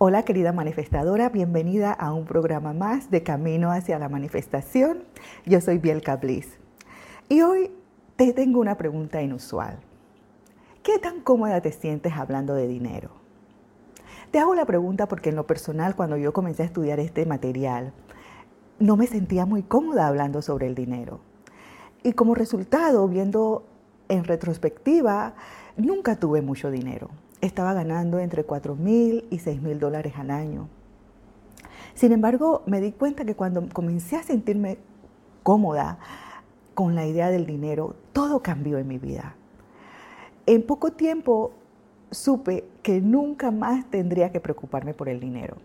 Hola querida manifestadora, bienvenida a un programa más de Camino hacia la Manifestación. Yo soy Bielka Bliss y hoy te tengo una pregunta inusual. ¿Qué tan cómoda te sientes hablando de dinero? Te hago la pregunta porque en lo personal cuando yo comencé a estudiar este material no me sentía muy cómoda hablando sobre el dinero. Y como resultado, viendo en retrospectiva, nunca tuve mucho dinero estaba ganando entre 4 mil y 6 mil dólares al año. Sin embargo, me di cuenta que cuando comencé a sentirme cómoda con la idea del dinero, todo cambió en mi vida. En poco tiempo supe que nunca más tendría que preocuparme por el dinero.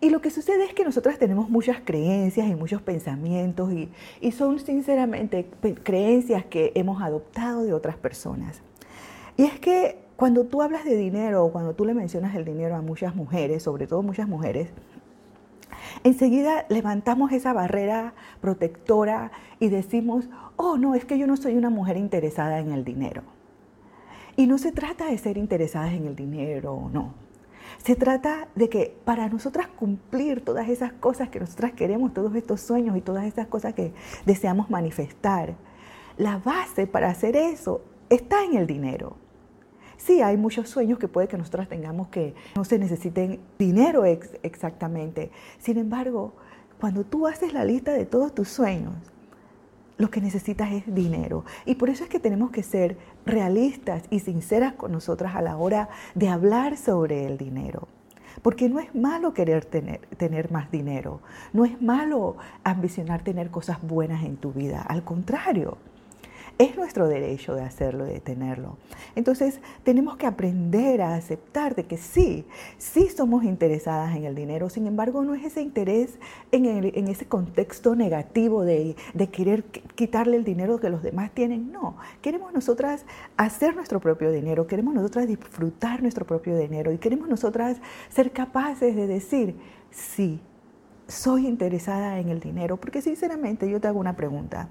Y lo que sucede es que nosotras tenemos muchas creencias y muchos pensamientos y, y son sinceramente creencias que hemos adoptado de otras personas. Y es que cuando tú hablas de dinero o cuando tú le mencionas el dinero a muchas mujeres, sobre todo muchas mujeres, enseguida levantamos esa barrera protectora y decimos, oh no, es que yo no soy una mujer interesada en el dinero. Y no se trata de ser interesadas en el dinero no. Se trata de que para nosotras cumplir todas esas cosas que nosotras queremos, todos estos sueños y todas esas cosas que deseamos manifestar, la base para hacer eso está en el dinero. Sí, hay muchos sueños que puede que nosotros tengamos que no se necesiten dinero exactamente. Sin embargo, cuando tú haces la lista de todos tus sueños, lo que necesitas es dinero. Y por eso es que tenemos que ser realistas y sinceras con nosotras a la hora de hablar sobre el dinero. Porque no es malo querer tener, tener, más dinero, no es malo ambicionar tener cosas buenas en tu vida, al contrario. Es nuestro derecho de hacerlo, de tenerlo. Entonces, tenemos que aprender a aceptar de que sí, sí somos interesadas en el dinero, sin embargo, no es ese interés en, ese contexto negativo de querer quitarle el dinero que los demás tienen. No, queremos nosotras hacer nuestro propio dinero, queremos nosotras disfrutar nuestro propio dinero y queremos nosotras ser capaces de decir, sí, soy interesada en el dinero, porque sinceramente yo te hago una pregunta.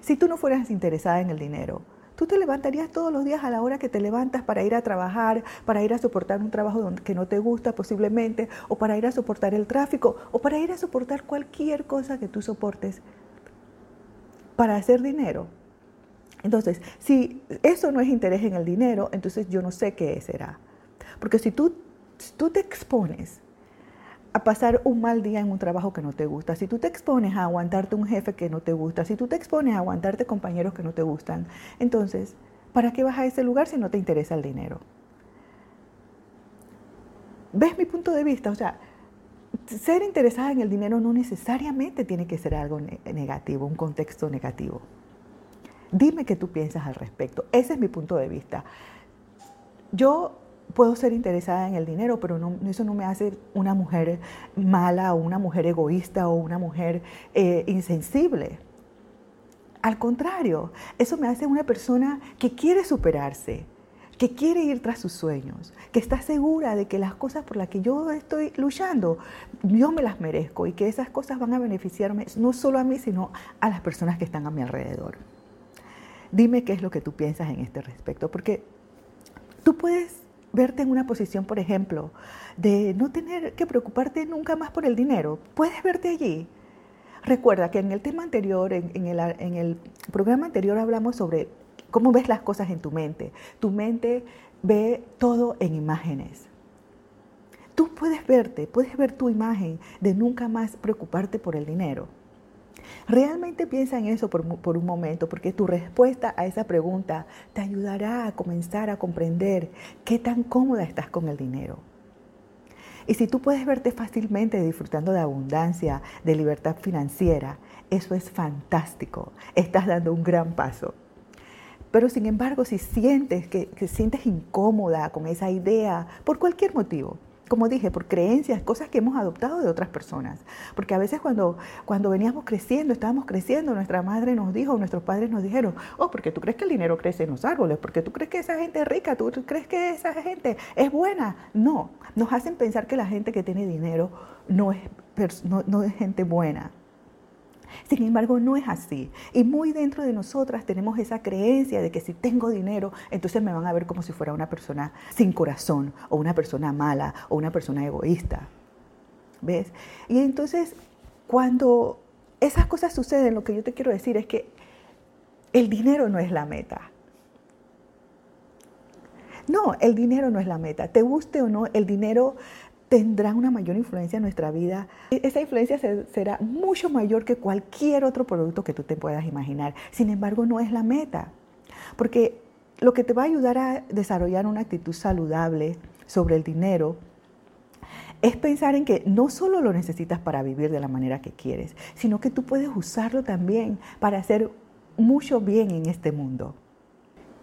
Si tú no fueras interesada en el dinero, tú te levantarías todos los días a la hora que te levantas para ir a trabajar, para ir a soportar un trabajo que no te gusta posiblemente, o para ir a soportar el tráfico, o para ir a soportar cualquier cosa que tú soportes para hacer dinero. Entonces, si eso no es interés en el dinero, entonces yo no sé qué será. Porque si tú, tú te expones a pasar un mal día en un trabajo que no te gusta, si tú te expones a aguantarte un jefe que no te gusta, si tú te expones a aguantarte compañeros que no te gustan, entonces, ¿para qué vas a ese lugar si no te interesa el dinero? ¿Ves mi punto de vista? O sea, ser interesada en el dinero no necesariamente tiene que ser algo negativo, un contexto negativo. Dime qué tú piensas al respecto. Ese es mi punto de vista. Yo puedo ser interesada en el dinero, pero eso no me hace una mujer mala o una mujer egoísta o una mujer eh, insensible. Al contrario, eso me hace una persona que quiere superarse, que quiere ir tras sus sueños, que está segura de que las cosas por las que yo estoy luchando, yo me las merezco y que esas cosas van a beneficiarme no solo a mí, sino a las personas que están a mi alrededor. Dime qué es lo que tú piensas en este respecto, porque tú puedes verte en una posición, por ejemplo, de no tener que preocuparte nunca más por el dinero. Puedes verte allí. Recuerda que en el tema anterior, en, el, en el programa anterior hablamos sobre cómo ves las cosas en tu mente. Tu mente ve todo en imágenes. Tú puedes verte, puedes ver tu imagen de nunca más preocuparte por el dinero. Realmente piensa en eso por, un momento, porque tu respuesta a esa pregunta te ayudará a comenzar a comprender qué tan cómoda estás con el dinero. Y si tú puedes verte fácilmente disfrutando de abundancia, de libertad financiera, eso es fantástico. Estás dando un gran paso. Pero sin embargo, si sientes que, que sientes incómoda con esa idea, por cualquier motivo, como dije, por creencias, cosas que hemos adoptado de otras personas. Porque a veces cuando, cuando veníamos creciendo, estábamos creciendo, nuestra madre nos dijo, nuestros padres nos dijeron, oh, porque tú crees que el dinero crece en los árboles, porque tú crees que esa gente es rica, tú crees que esa gente es buena. No, nos hacen pensar que la gente que tiene dinero no es, no, no es gente buena. Sin embargo, no es así. Y muy dentro de nosotras tenemos esa creencia de que si tengo dinero, entonces me van a ver como si fuera una persona sin corazón, o una persona mala, o una persona egoísta. ¿Ves? Y entonces, cuando esas cosas suceden, lo que yo te quiero decir es que el dinero no es la meta. No, el dinero no es la meta. Te guste o no, el dinero tendrá una mayor influencia en nuestra vida. Esa influencia será mucho mayor que cualquier otro producto que tú te puedas imaginar. Sin embargo, no es la meta. Porque lo que te va a ayudar a desarrollar una actitud saludable sobre el dinero es pensar en que no solo lo necesitas para vivir de la manera que quieres, sino que tú puedes usarlo también para hacer mucho bien en este mundo.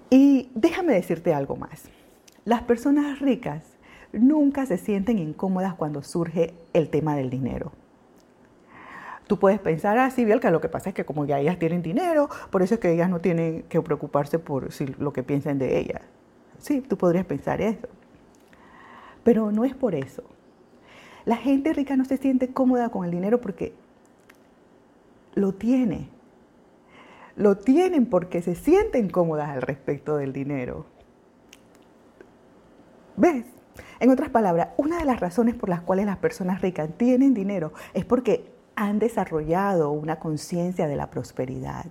Y déjame decirte algo más. Las personas ricas nunca se sienten incómodas cuando surge el tema del dinero. Tú puedes pensar así, ah, que lo que pasa es que como ya ellas tienen dinero, por eso es que ellas no tienen que preocuparse por lo que piensen de ellas. Sí, tú podrías pensar eso. Pero no es por eso. La gente rica no se siente cómoda con el dinero porque lo tiene. Lo tienen porque se sienten cómodas al respecto del dinero. ¿Ves? En otras palabras, una de las razones por las cuales las personas ricas tienen dinero es porque han desarrollado una conciencia de la prosperidad.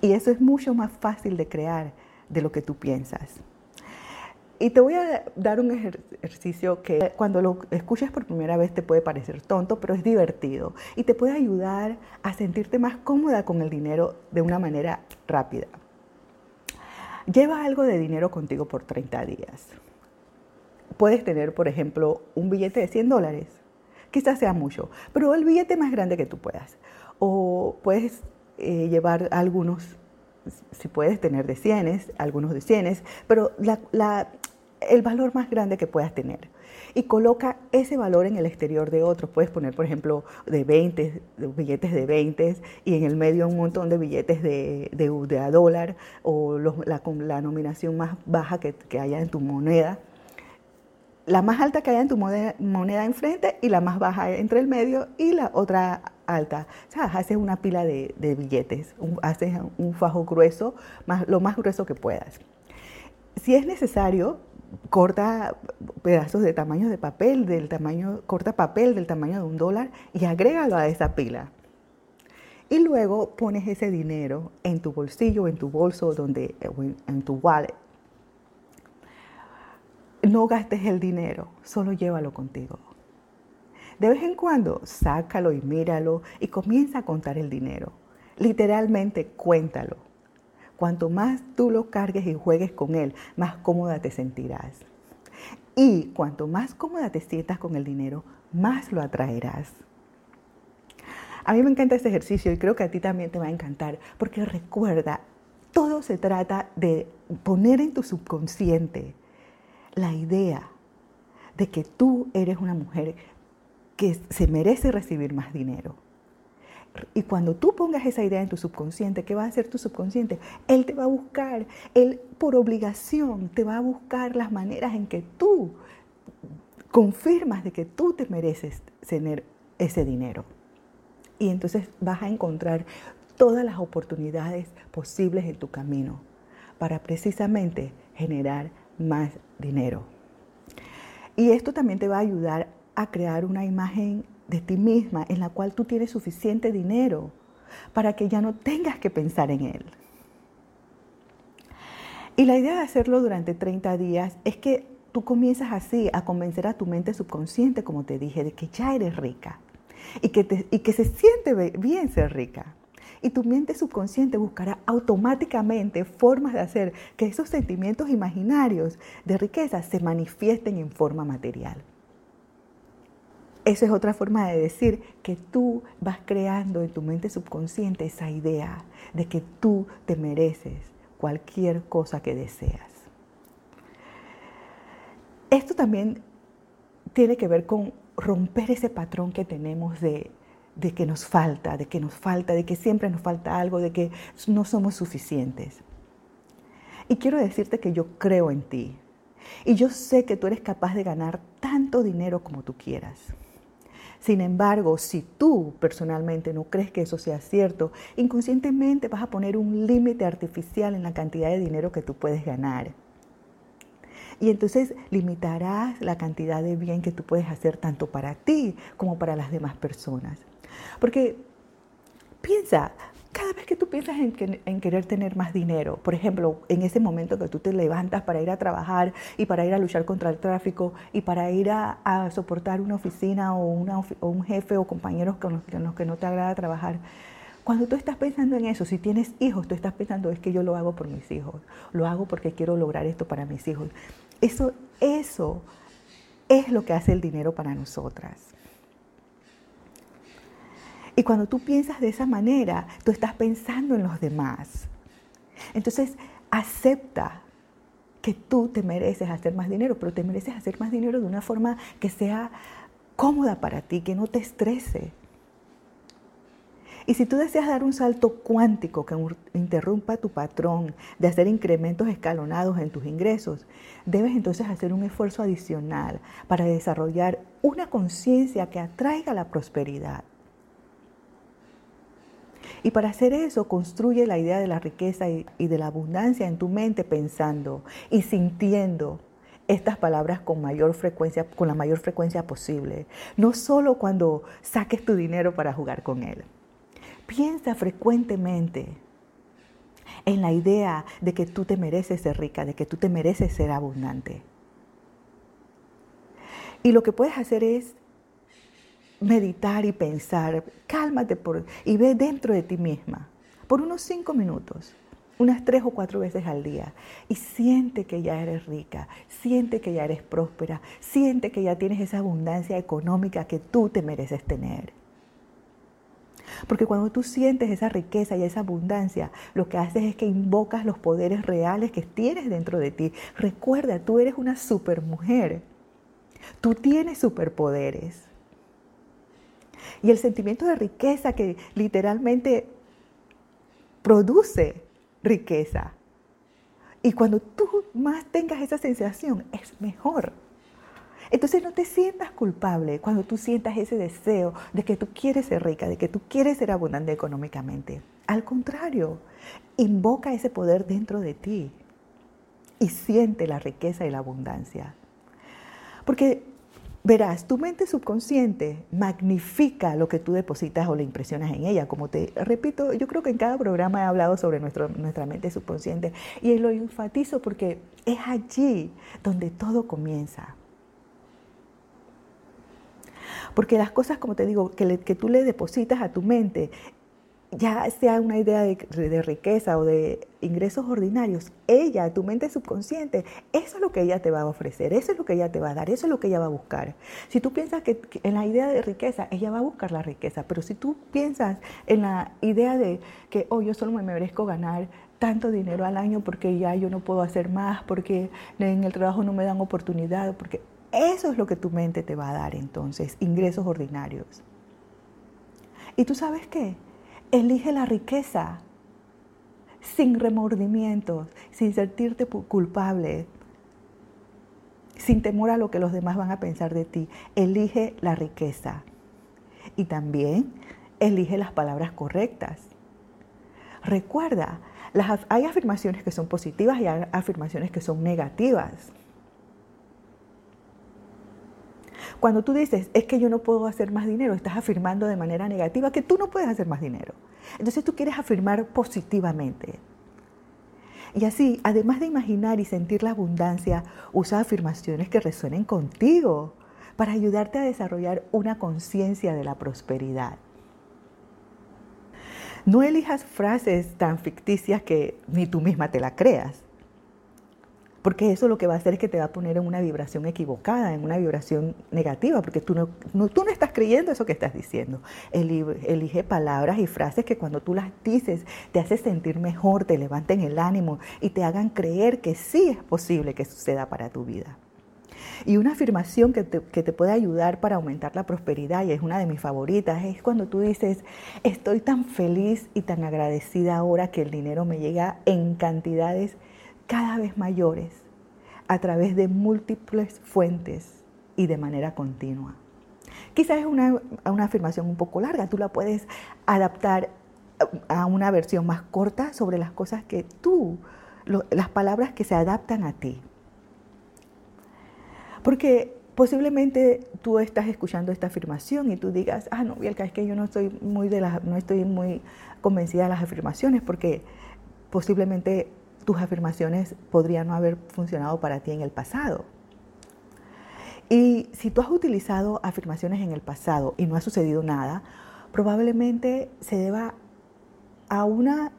Y eso es mucho más fácil de crear de lo que tú piensas. Y te voy a dar un ejercicio que cuando lo escuchas por primera vez te puede parecer tonto, pero es divertido y te puede ayudar a sentirte más cómoda con el dinero de una manera rápida. Lleva algo de dinero contigo por 30 días. Puedes tener, por ejemplo, un billete de 100 dólares. Quizás sea mucho, pero el billete más grande que tú puedas. O puedes eh, llevar algunos, si puedes tener de 100, algunos de 100, pero el valor más grande que puedas tener y coloca ese valor en el exterior de otros. Puedes poner, por ejemplo, de 20, billetes de 20 y en el medio un montón de billetes de, de, a dólar o la, la, nominación más baja que, que, haya en tu moneda. La más alta que haya en tu moneda, moneda enfrente y la más baja entre el medio y la otra alta. O sea, haces una pila de, de billetes, haces un fajo grueso, más, lo más grueso que puedas. Si es necesario, corta pedazos de tamaño de papel, del tamaño, corta papel del tamaño de un dólar y agrégalo a esa pila. Y luego pones ese dinero en tu bolsillo, en tu bolso, donde, en tu wallet. No gastes el dinero, solo llévalo contigo. De vez en cuando, sácalo y míralo y comienza a contar el dinero. Literalmente, cuéntalo. Cuanto más tú lo cargues y juegues con él, más cómoda te sentirás. Y cuanto más cómoda te sientas con el dinero, más lo atraerás. A mí me encanta este ejercicio y creo que a ti también te va a encantar, porque recuerda, todo se trata de poner en tu subconsciente la idea de que tú eres una mujer que se merece recibir más dinero y cuando tú pongas esa idea en tu subconsciente, ¿qué va a hacer tu subconsciente? Él te va a buscar, él por obligación te va a buscar las maneras en que tú confirmas de que tú te mereces tener ese dinero. Y entonces vas a encontrar todas las oportunidades posibles en tu camino para precisamente generar más dinero. Y esto también te va a ayudar a crear una imagen de ti misma en la cual tú tienes suficiente dinero para que ya no tengas que pensar en él. Y la idea de hacerlo durante 30 días es que tú comienzas así a convencer a tu mente subconsciente, como te dije, de que ya eres rica y que, y que se siente bien ser rica. Y tu mente subconsciente buscará automáticamente formas de hacer que esos sentimientos imaginarios de riqueza se manifiesten en forma material. Esa es otra forma de decir que tú vas creando en tu mente subconsciente esa idea de que tú te mereces cualquier cosa que deseas. Esto también tiene que ver con romper ese patrón que tenemos de, de que nos falta, de que nos falta, de que siempre nos falta algo, de que no somos suficientes. Y quiero decirte que yo creo en ti. Y yo sé que tú eres capaz de ganar tanto dinero como tú quieras. Sin embargo, si tú personalmente no crees que eso sea cierto, inconscientemente vas a poner un límite artificial en la cantidad de dinero que tú puedes ganar. Y entonces limitarás la cantidad de bien que tú puedes hacer tanto para ti como para las demás personas. Porque piensa, cada vez que tú piensas en, querer tener más dinero, por ejemplo, en ese momento que tú te levantas para ir a trabajar y para ir a luchar contra el tráfico y para ir a, soportar una oficina o, un jefe o compañeros con los, que no te agrada trabajar, cuando tú estás pensando en eso, si tienes hijos, tú estás pensando, es que yo lo hago por mis hijos, lo hago porque quiero lograr esto para mis hijos. Eso, eso es lo que hace el dinero para nosotras. Y cuando tú piensas de esa manera, tú estás pensando en los demás. Entonces, acepta que tú te mereces hacer más dinero, pero te mereces hacer más dinero de una forma que sea cómoda para ti, que no te estrese. Y si tú deseas dar un salto cuántico que interrumpa tu patrón de hacer incrementos escalonados en tus ingresos, debes entonces hacer un esfuerzo adicional para desarrollar una conciencia que atraiga la prosperidad. Y para hacer eso, construye la idea de la riqueza y, de la abundancia en tu mente pensando y sintiendo estas palabras con mayor frecuencia, con la mayor frecuencia posible. No solo cuando saques tu dinero para jugar con él. Piensa frecuentemente en la idea de que tú te mereces ser rica, de que tú te mereces ser abundante. Y lo que puedes hacer es meditar y pensar, cálmate por, y ve dentro de ti misma por unos cinco minutos, unas tres o cuatro veces al día, y siente que ya eres rica, siente que ya eres próspera, siente que ya tienes esa abundancia económica que tú te mereces tener. Porque cuando tú sientes esa riqueza y esa abundancia, lo que haces es que invocas los poderes reales que tienes dentro de ti. Recuerda, tú eres una supermujer. Tú tienes superpoderes. Y el sentimiento de riqueza que literalmente produce riqueza. Y cuando tú más tengas esa sensación, es mejor. Entonces no te sientas culpable cuando tú sientas ese deseo de que tú quieres ser rica, de que tú quieres ser abundante económicamente. Al contrario, invoca ese poder dentro de ti y siente la riqueza y la abundancia. Porque Verás, tu mente subconsciente magnifica lo que tú depositas o le impresionas en ella. Como te repito, yo creo que en cada programa he hablado sobre nuestra mente subconsciente y lo enfatizo porque es allí donde todo comienza. Porque las cosas, como te digo, que, que tú le depositas a tu mente, ya sea una idea de, riqueza o de ingresos ordinarios, ella, tu mente subconsciente, eso es lo que ella te va a ofrecer, eso es lo que ella te va a dar, eso es lo que ella va a buscar. Si tú piensas que, en la idea de riqueza, ella va a buscar la riqueza, pero si tú piensas en la idea de que, oh, yo solo me merezco ganar tanto dinero al año porque ya yo no puedo hacer más, porque en el trabajo no me dan oportunidad, porque eso es lo que tu mente te va a dar entonces, ingresos ordinarios. ¿Y tú sabes qué? Elige la riqueza sin remordimientos, sin sentirte culpable, sin temor a lo que los demás van a pensar de ti. Elige la riqueza. Y también elige las palabras correctas. Recuerda, hay afirmaciones que son positivas y hay afirmaciones que son negativas. Cuando tú dices, es que yo no puedo hacer más dinero, estás afirmando de manera negativa que tú no puedes hacer más dinero. Entonces tú quieres afirmar positivamente. Y así, además de imaginar y sentir la abundancia, usa afirmaciones que resuenen contigo para ayudarte a desarrollar una conciencia de la prosperidad. No elijas frases tan ficticias que ni tú misma te la creas porque eso lo que va a hacer es que te va a poner en una vibración equivocada, en una vibración negativa, porque tú no, tú no estás creyendo eso que estás diciendo. Elige palabras y frases que cuando tú las dices te hace sentir mejor, te levanten el ánimo y te hagan creer que sí es posible que suceda para tu vida. Y una afirmación que te, que te, puede ayudar para aumentar la prosperidad, y es una de mis favoritas, es cuando tú dices, estoy tan feliz y tan agradecida ahora que el dinero me llega en cantidades cada vez mayores a través de múltiples fuentes y de manera continua. Quizás es una, una afirmación un poco larga, tú la puedes adaptar a una versión más corta sobre las cosas que tú, las palabras que se adaptan a ti. Porque posiblemente tú estás escuchando esta afirmación y tú digas, ah, no, Bielka, es que yo no estoy muy, de las, no estoy muy convencida de las afirmaciones porque posiblemente tus afirmaciones podrían no haber funcionado para ti en el pasado. Y si tú has utilizado afirmaciones en el pasado y no ha sucedido nada, probablemente se deba a una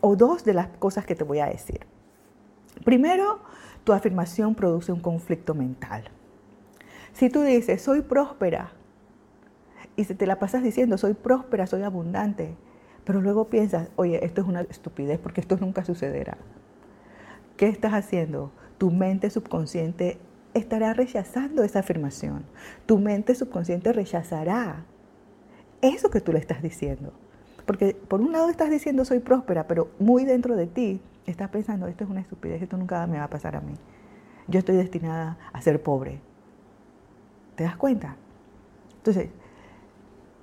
o dos de las cosas que te voy a decir. Primero, tu afirmación produce un conflicto mental. Si tú dices, soy próspera, y te la pasas diciendo, soy próspera, soy abundante, pero luego piensas, oye, esto es una estupidez porque esto nunca sucederá. ¿Qué estás haciendo? Tu mente subconsciente estará rechazando esa afirmación. Tu mente subconsciente rechazará eso que tú le estás diciendo. Porque por un lado estás diciendo soy próspera, pero muy dentro de ti estás pensando, esto es una estupidez, esto nunca me va a pasar a mí. Yo estoy destinada a ser pobre. ¿Te das cuenta? Entonces,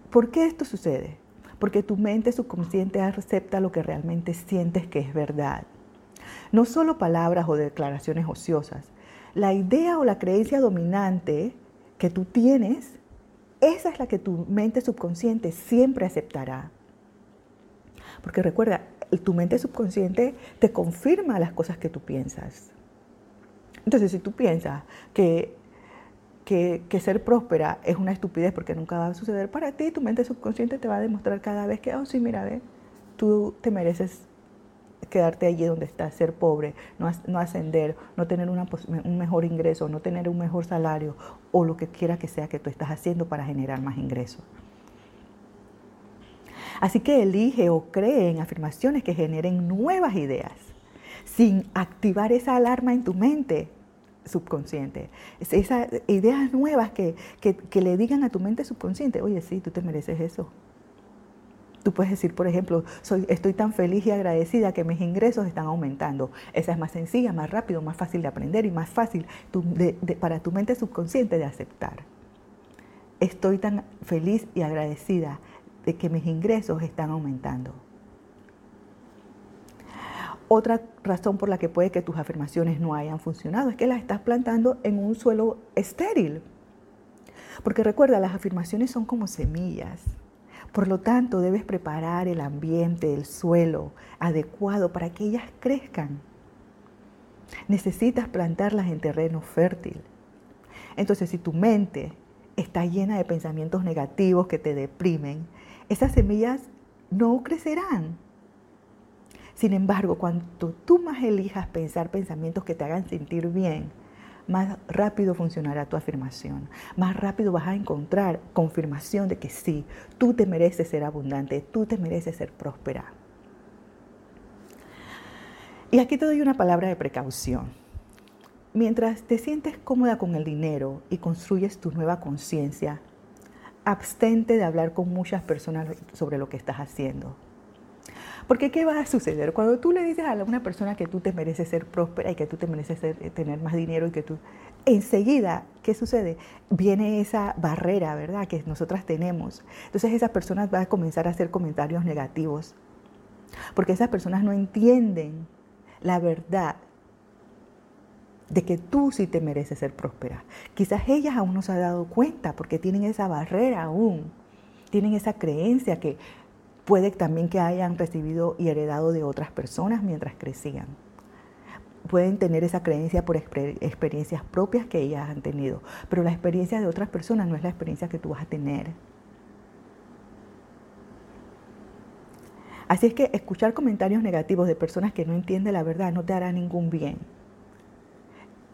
¿por qué esto sucede? Porque tu mente subconsciente acepta lo que realmente sientes que es verdad. No solo palabras o declaraciones ociosas. La idea o la creencia dominante que tú tienes, esa es la que tu mente subconsciente siempre aceptará. Porque recuerda, tu mente subconsciente te confirma las cosas que tú piensas. Entonces, si tú piensas que, que, ser próspera es una estupidez porque nunca va a suceder para ti, tu mente subconsciente te va a demostrar cada vez que, oh, sí, mira, ve, tú te mereces quedarte allí donde estás, ser pobre, no, no ascender, no tener un mejor ingreso, no tener un mejor salario o lo que quiera que sea que tú estás haciendo para generar más ingresos. Así que elige o cree en afirmaciones que generen nuevas ideas, sin activar esa alarma en tu mente subconsciente. Esas ideas nuevas que, que, le digan a tu mente subconsciente, oye, sí, tú te mereces eso. Tú puedes decir, por ejemplo, soy, estoy tan feliz y agradecida que mis ingresos están aumentando. Esa es más sencilla, más rápido, más fácil de aprender y más fácil para tu mente subconsciente de aceptar. Estoy tan feliz y agradecida de que mis ingresos están aumentando. Otra razón por la que puede que tus afirmaciones no hayan funcionado es que las estás plantando en un suelo estéril. Porque recuerda, las afirmaciones son como semillas. Por lo tanto, debes preparar el ambiente, el suelo adecuado para que ellas crezcan. Necesitas plantarlas en terreno fértil. Entonces, si tu mente está llena de pensamientos negativos que te deprimen, esas semillas no crecerán. Sin embargo, cuando tú más elijas pensar pensamientos que te hagan sentir bien, más rápido funcionará tu afirmación. Más rápido vas a encontrar confirmación de que sí, tú te mereces ser abundante, tú te mereces ser próspera. Y aquí te doy una palabra de precaución. Mientras te sientes cómoda con el dinero y construyes tu nueva conciencia, abstente de hablar con muchas personas sobre lo que estás haciendo. Porque ¿qué va a suceder? Cuando tú le dices a una persona que tú te mereces ser próspera y que tú te mereces eh, tener más dinero y que tú... Enseguida, ¿qué sucede? Viene esa barrera, ¿verdad? Que nosotras tenemos. Entonces esas personas van a comenzar a hacer comentarios negativos. Porque esas personas no entienden la verdad de que tú sí te mereces ser próspera. Quizás ellas aún no se han dado cuenta porque tienen esa barrera aún, tienen esa creencia que puede también que hayan recibido y heredado de otras personas mientras crecían. Pueden tener esa creencia por experiencias propias que ellas han tenido, pero la experiencia de otras personas no es la experiencia que tú vas a tener. Así es que escuchar comentarios negativos de personas que no entienden la verdad no te hará ningún bien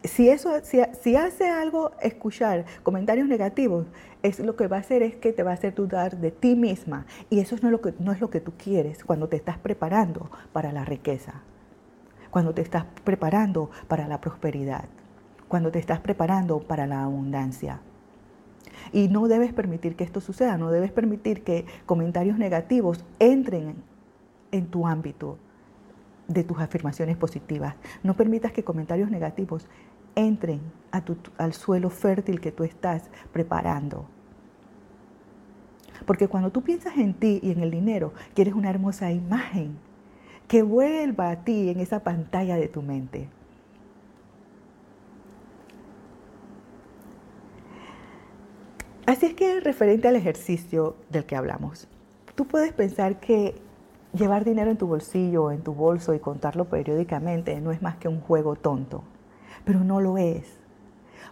si eso, si, hace algo escuchar comentarios negativos, es lo que va a hacer es que te va a hacer dudar de ti misma. Y eso no es lo que, no es lo que tú quieres cuando te estás preparando para la riqueza, cuando te estás preparando para la prosperidad, cuando te estás preparando para la abundancia. Y no debes permitir que esto suceda, no debes permitir que comentarios negativos entren en tu ámbito de tus afirmaciones positivas. No permitas que comentarios negativos entren al suelo fértil que tú estás preparando. Porque cuando tú piensas en ti y en el dinero, quieres una hermosa imagen que vuelva a ti en esa pantalla de tu mente. Así es que referente al ejercicio del que hablamos, tú puedes pensar que llevar dinero en tu bolsillo o en tu bolso y contarlo periódicamente no es más que un juego tonto, pero no lo es,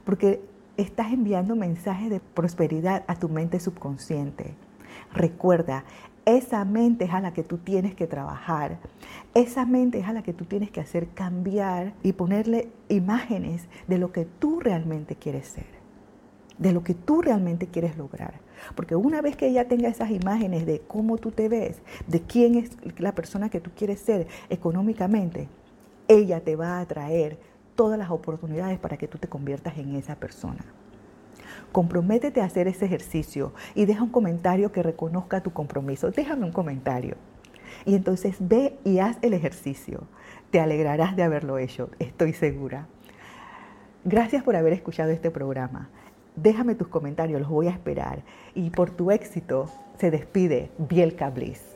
porque estás enviando mensajes de prosperidad a tu mente subconsciente. Recuerda, esa mente es a la que tú tienes que trabajar. Esa mente es a la que tú tienes que hacer cambiar y ponerle imágenes de lo que tú realmente quieres ser, de lo que tú realmente quieres lograr. Porque una vez que ella tenga esas imágenes de cómo tú te ves, de quién es la persona que tú quieres ser económicamente, ella te va a traer todas las oportunidades para que tú te conviertas en esa persona. Comprométete a hacer ese ejercicio y deja un comentario que reconozca tu compromiso. Déjame un comentario. Y entonces ve y haz el ejercicio. Te alegrarás de haberlo hecho, estoy segura. Gracias por haber escuchado este programa. Déjame tus comentarios, los voy a esperar. Y por tu éxito se despide Bielka Bliss.